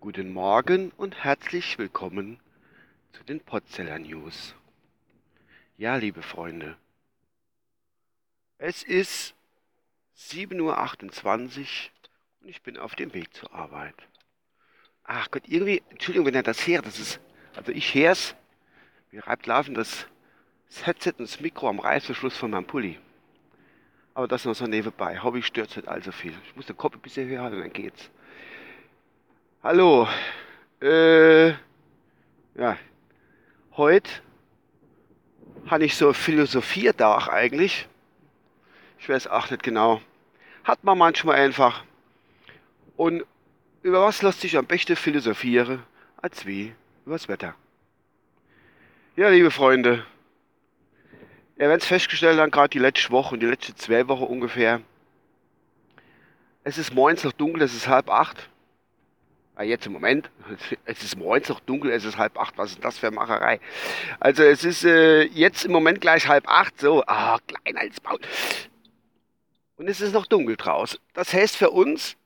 Guten Morgen und herzlich willkommen zu den Potzeller News. Ja, liebe Freunde, es ist 7.28 Uhr und ich bin auf dem Weg zur Arbeit. Ach Gott, irgendwie, Entschuldigung, wenn er das hört, das ist, also ich hör's, mir reibt laufen das Headset und das Mikro am Reißverschluss von meinem Pulli. Aber das noch so nebenbei. Hobby stört nicht allzu viel. Ich muss den Kopf ein bisschen höher halten, dann geht's. Hallo. Äh, ja. Heute habe ich so Philosophierdach eigentlich. Ich weiß auch nicht genau. Hat man manchmal einfach. Und über was lässt sich am besten philosophieren, als wie über das Wetter. Ja, liebe Freunde, wir haben es festgestellt dann gerade die letzte Woche und die letzten zwei Wochen ungefähr. Es ist morgens noch dunkel, es ist halb acht. Ah, jetzt im Moment, es ist morgens noch dunkel, es ist halb acht. Was ist das für Macherei? Also es ist äh, jetzt im Moment gleich halb acht, so, ah, klein als Maul. Und es ist noch dunkel draußen. Das heißt für uns,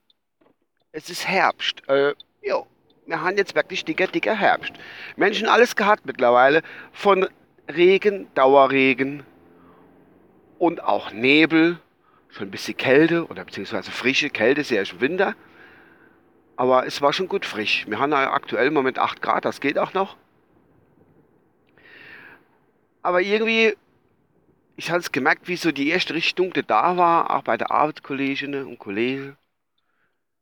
es ist Herbst. Äh, jo, wir haben jetzt wirklich dicker, dicker Herbst. Menschen alles gehabt mittlerweile. Von Regen, Dauerregen und auch Nebel, schon ein bisschen Kälte oder beziehungsweise frische Kälte, sehr im Winter. Aber es war schon gut frisch. Wir haben aktuell im Moment 8 Grad, das geht auch noch. Aber irgendwie, ich habe es gemerkt, wie so die erste Richtung da war, auch bei der Arbeitskolleginnen und Kollegen.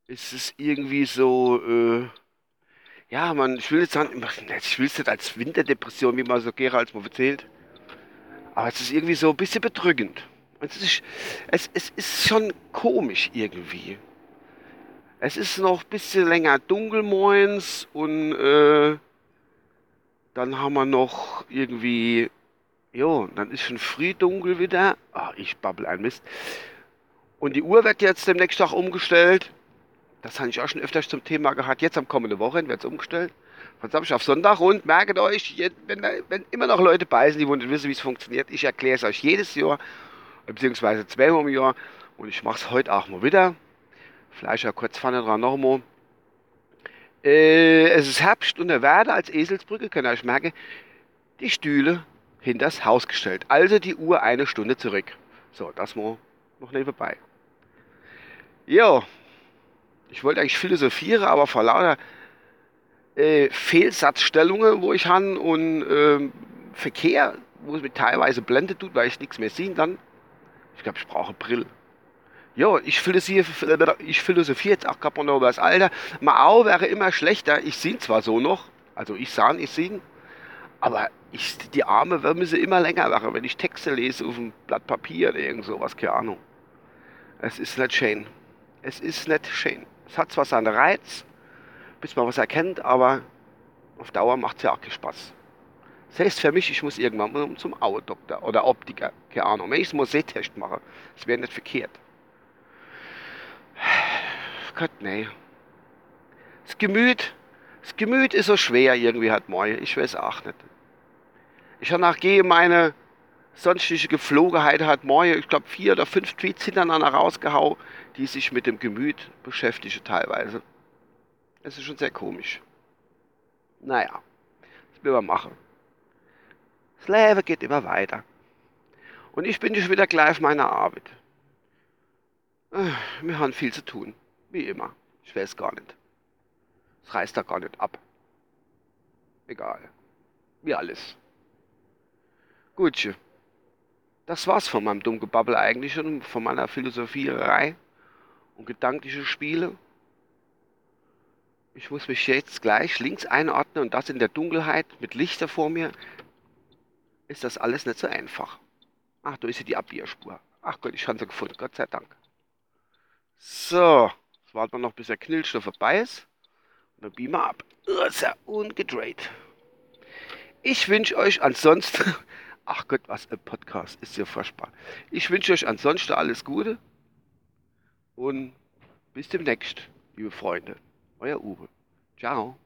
Ist es irgendwie so, äh, ja, man, ich will jetzt sagen, ich will es nicht als Winterdepression, wie man so gerne als man erzählt. Aber es ist irgendwie so ein bisschen bedrückend. Es ist, es, es ist schon komisch irgendwie. Es ist noch ein bisschen länger dunkel morgens und äh, dann haben wir noch irgendwie, jo, dann ist schon früh dunkel wieder. Ach, ich babbel ein Mist. Und die Uhr wird jetzt demnächst auch umgestellt. Das habe ich auch schon öfters zum Thema gehabt. Jetzt am kommenden Wochenende wird es umgestellt. Von Samstag auf Sonntag und merkt euch, wenn, wenn immer noch Leute bei sind, die wollen wissen, wie es funktioniert, ich erkläre es euch jedes Jahr, beziehungsweise zweimal im Jahr. Und ich mache es heute auch mal wieder. Vielleicht ja kurz vorne dran nochmal. Äh, es ist Herbst und er werde als Eselsbrücke, könnt ihr euch merken, die Stühle hinter das Haus gestellt. Also die Uhr eine Stunde zurück. So, das mal noch nebenbei. Jo, ich wollte eigentlich philosophieren, aber vor lauter äh, Fehlsatzstellungen, wo ich habe und äh, Verkehr, wo es mir teilweise blendet tut, weil ich nichts mehr sehe, dann, ich glaube, ich brauche Brille. Ja, ich philosophiere, ich philosophiere jetzt auch noch über das Alter. Mein Auge wäre immer schlechter. Ich sehe zwar so noch, also ich sah, ich sehe, aber ich, die Arme müssen immer länger werden, wenn ich Texte lese auf einem Blatt Papier oder irgend sowas, keine Ahnung. Es ist nicht schön. Es ist nicht schön. Es hat zwar seinen Reiz, bis man was erkennt, aber auf Dauer macht es ja auch keinen Spaß. Das heißt für mich, ich muss irgendwann mal zum Augendoktor oder Optiker, keine Ahnung. Wenn ich einen Sehtest mache, das wäre nicht verkehrt. Gott, nee. Das Gemüt, das Gemüt ist so schwer irgendwie hat Moi. Ich weiß auch nicht. Ich habe nachgehe meine sonstige Geflogenheit hat Moi, ich glaube vier oder fünf Tweets hintereinander rausgehauen, die sich mit dem Gemüt beschäftigen teilweise. Es ist schon sehr komisch. Naja, das will man machen. Das Leben geht immer weiter. Und ich bin schon wieder gleich auf meiner Arbeit. Äh, wir haben viel zu tun, wie immer. Ich weiß gar nicht. Es reißt da gar nicht ab. Egal. Wie alles. Gut, das war's von meinem Dummgebabbel eigentlich und von meiner Philosophierei und gedankliche Spiele. Ich muss mich jetzt gleich links einordnen und das in der Dunkelheit mit Lichter vor mir. Ist das alles nicht so einfach. Ach, da ist ja die Abbierspur. Ach Gott, ich habe sie gefunden, Gott sei Dank. So, jetzt warten wir noch, bis der Knillstoff vorbei ist. Und dann beamen wir ab. ungedreht. Ich wünsche euch ansonsten, ach Gott, was ein Podcast, ist ja furchtbar. Ich wünsche euch ansonsten alles Gute und bis demnächst, liebe Freunde. Euer Uwe. Ciao.